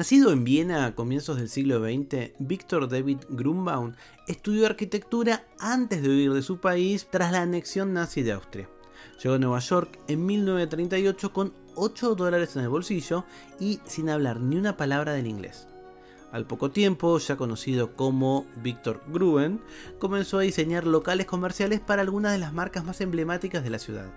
Nacido en Viena a comienzos del siglo XX, Víctor David Grunbaum estudió arquitectura antes de huir de su país tras la anexión nazi de Austria. Llegó a Nueva York en 1938 con 8 dólares en el bolsillo y sin hablar ni una palabra del inglés. Al poco tiempo, ya conocido como Víctor Gruen, comenzó a diseñar locales comerciales para algunas de las marcas más emblemáticas de la ciudad.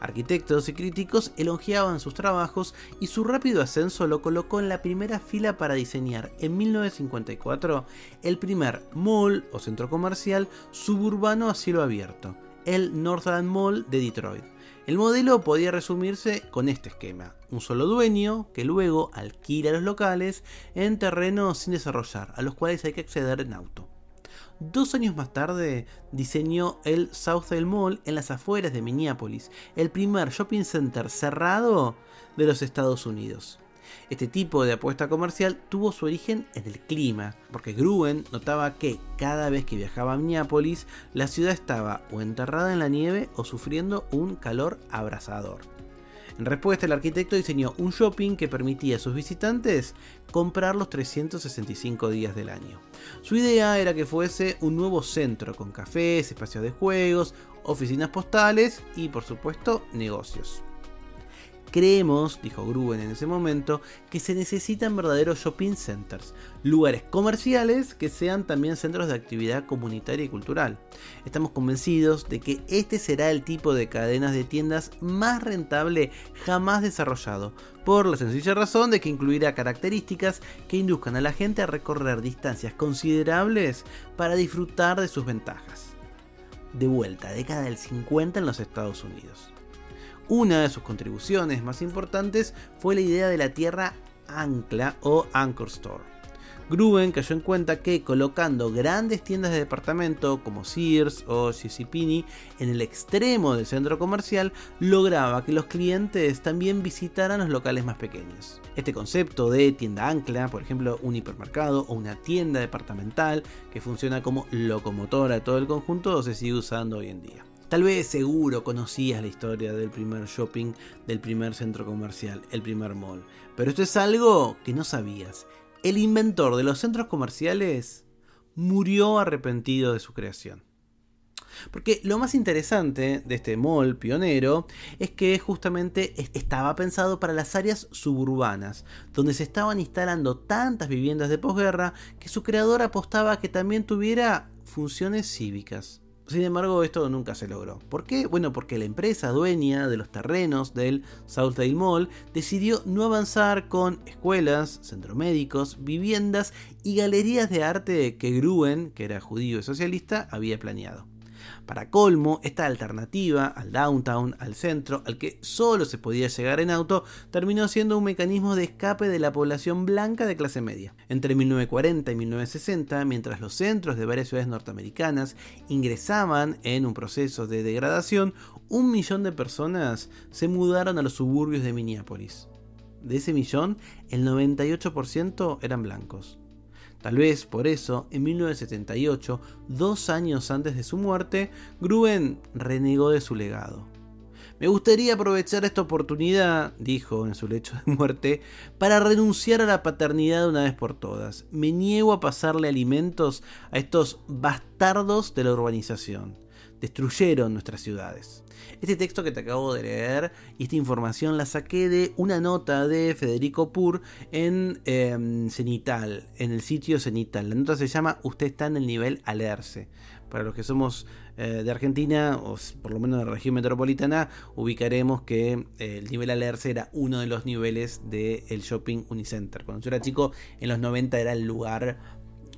Arquitectos y críticos elogiaban sus trabajos y su rápido ascenso lo colocó en la primera fila para diseñar en 1954 el primer mall o centro comercial suburbano a cielo abierto, el Northland Mall de Detroit. El modelo podía resumirse con este esquema, un solo dueño que luego alquila los locales en terrenos sin desarrollar, a los cuales hay que acceder en auto. Dos años más tarde diseñó el Southdale Mall en las afueras de Minneapolis, el primer shopping center cerrado de los Estados Unidos. Este tipo de apuesta comercial tuvo su origen en el clima, porque Gruen notaba que cada vez que viajaba a Minneapolis, la ciudad estaba o enterrada en la nieve o sufriendo un calor abrasador. En respuesta, el arquitecto diseñó un shopping que permitía a sus visitantes comprar los 365 días del año. Su idea era que fuese un nuevo centro con cafés, espacios de juegos, oficinas postales y por supuesto negocios. Creemos, dijo Gruen en ese momento, que se necesitan verdaderos shopping centers, lugares comerciales que sean también centros de actividad comunitaria y cultural. Estamos convencidos de que este será el tipo de cadenas de tiendas más rentable jamás desarrollado, por la sencilla razón de que incluirá características que induzcan a la gente a recorrer distancias considerables para disfrutar de sus ventajas. De vuelta, década del 50 en los Estados Unidos. Una de sus contribuciones más importantes fue la idea de la tierra ancla o anchor store. Gruen cayó en cuenta que colocando grandes tiendas de departamento como Sears o JCPenney en el extremo del centro comercial lograba que los clientes también visitaran los locales más pequeños. Este concepto de tienda ancla, por ejemplo un hipermercado o una tienda departamental que funciona como locomotora de todo el conjunto, se sigue usando hoy en día. Tal vez seguro conocías la historia del primer shopping, del primer centro comercial, el primer mall. Pero esto es algo que no sabías. El inventor de los centros comerciales murió arrepentido de su creación. Porque lo más interesante de este mall pionero es que justamente estaba pensado para las áreas suburbanas, donde se estaban instalando tantas viviendas de posguerra que su creador apostaba que también tuviera funciones cívicas. Sin embargo, esto nunca se logró. ¿Por qué? Bueno, porque la empresa dueña de los terrenos del Southdale Mall decidió no avanzar con escuelas, centros médicos, viviendas y galerías de arte que Gruen, que era judío y socialista, había planeado. Para colmo, esta alternativa al downtown, al centro, al que solo se podía llegar en auto, terminó siendo un mecanismo de escape de la población blanca de clase media. Entre 1940 y 1960, mientras los centros de varias ciudades norteamericanas ingresaban en un proceso de degradación, un millón de personas se mudaron a los suburbios de Minneapolis. De ese millón, el 98% eran blancos. Tal vez por eso, en 1978, dos años antes de su muerte, Gruen renegó de su legado. Me gustaría aprovechar esta oportunidad, dijo en su lecho de muerte, para renunciar a la paternidad de una vez por todas. Me niego a pasarle alimentos a estos bastardos de la urbanización. Destruyeron nuestras ciudades. Este texto que te acabo de leer y esta información la saqué de una nota de Federico Pur en em, Cenital, en el sitio Cenital. La nota se llama Usted está en el nivel alerce. Para los que somos eh, de Argentina, o por lo menos de la región metropolitana, ubicaremos que eh, el nivel alerce era uno de los niveles del shopping Unicenter. Cuando yo era chico, en los 90 era el lugar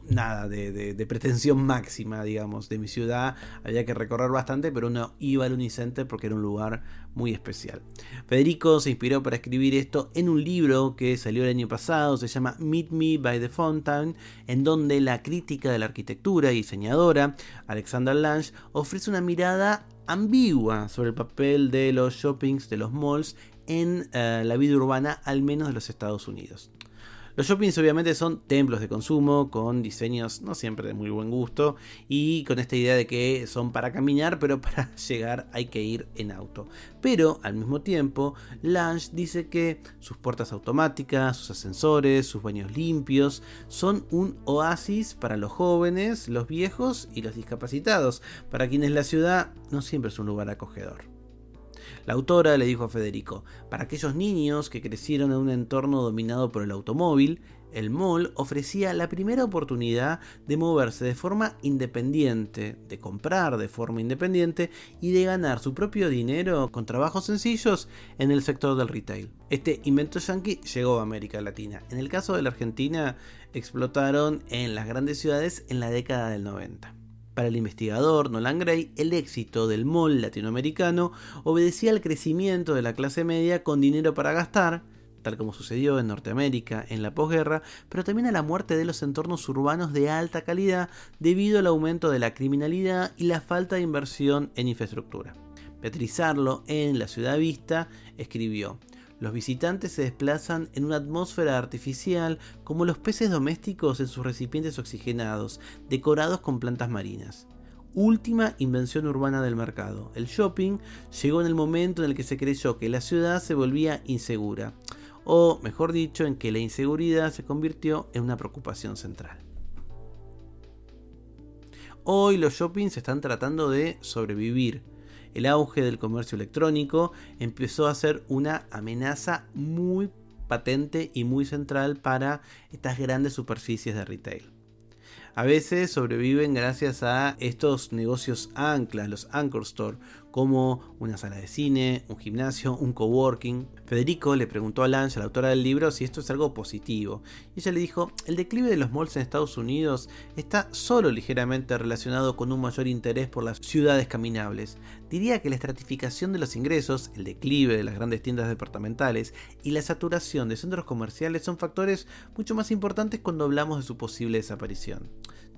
nada de, pretensión máxima, digamos, de mi ciudad. Había que recorrer bastante, pero uno iba al Unicenter porque era un lugar muy especial. Federico se inspiró para escribir esto en un libro que salió el año pasado, se llama Meet Me by the Fountain, en donde la crítica de la arquitectura y diseñadora, Alexander Lange, ofrece una mirada ambigua sobre el papel de los shoppings, de los malls en eh, la vida urbana, al menos de los Estados Unidos. Los shoppings obviamente son templos de consumo con diseños no siempre de muy buen gusto y con esta idea de que son para caminar, pero para llegar hay que ir en auto. Pero al mismo tiempo, Lange dice que sus puertas automáticas, sus ascensores, sus baños limpios son un oasis para los jóvenes, los viejos y los discapacitados, para quienes la ciudad no siempre es un lugar acogedor. La autora le dijo a Federico, para aquellos niños que crecieron en un entorno dominado por el automóvil, el mall ofrecía la primera oportunidad de moverse de forma independiente, de comprar de forma independiente y de ganar su propio dinero con trabajos sencillos en el sector del retail. Este invento yankee llegó a América Latina. En el caso de la Argentina, explotaron en las grandes ciudades en la década del 90. Para el investigador Nolan Gray, el éxito del mall latinoamericano obedecía al crecimiento de la clase media con dinero para gastar, tal como sucedió en Norteamérica en la posguerra, pero también a la muerte de los entornos urbanos de alta calidad debido al aumento de la criminalidad y la falta de inversión en infraestructura. Beatriz en La Ciudad Vista, escribió: los visitantes se desplazan en una atmósfera artificial como los peces domésticos en sus recipientes oxigenados, decorados con plantas marinas. Última invención urbana del mercado. El shopping llegó en el momento en el que se creyó que la ciudad se volvía insegura, o mejor dicho, en que la inseguridad se convirtió en una preocupación central. Hoy los shoppings están tratando de sobrevivir el auge del comercio electrónico empezó a ser una amenaza muy patente y muy central para estas grandes superficies de retail. A veces sobreviven gracias a estos negocios anclas, los anchor store, como una sala de cine, un gimnasio, un coworking. Federico le preguntó a Lange, la autora del libro, si esto es algo positivo. Y ella le dijo, el declive de los malls en Estados Unidos está solo ligeramente relacionado con un mayor interés por las ciudades caminables. Diría que la estratificación de los ingresos, el declive de las grandes tiendas departamentales y la saturación de centros comerciales son factores mucho más importantes cuando hablamos de su posible desaparición.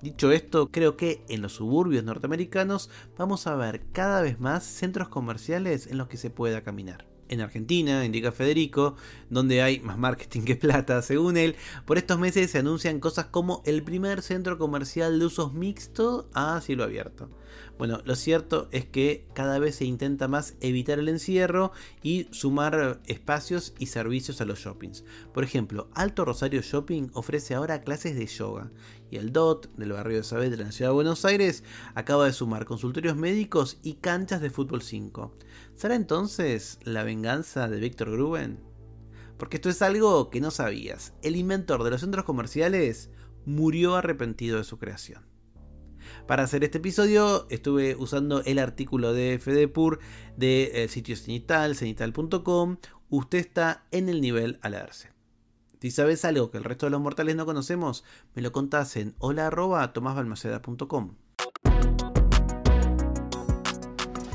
Dicho esto, creo que en los suburbios norteamericanos vamos a ver cada vez más centros comerciales en los que se pueda caminar. En Argentina, indica Federico, donde hay más marketing que plata, según él, por estos meses se anuncian cosas como el primer centro comercial de usos mixtos a cielo abierto. Bueno, lo cierto es que cada vez se intenta más evitar el encierro y sumar espacios y servicios a los shoppings. Por ejemplo, Alto Rosario Shopping ofrece ahora clases de yoga y el DOT del barrio de Saavedra en la ciudad de Buenos Aires acaba de sumar consultorios médicos y canchas de fútbol 5. ¿Será entonces la venganza de Víctor Gruben? Porque esto es algo que no sabías. El inventor de los centros comerciales murió arrepentido de su creación. Para hacer este episodio estuve usando el artículo de Fedepur del de, eh, sitio cenital, cenital.com. Usted está en el nivel a leerse. Si sabes algo que el resto de los mortales no conocemos, me lo contás en hola.tomasbalmaceda.com.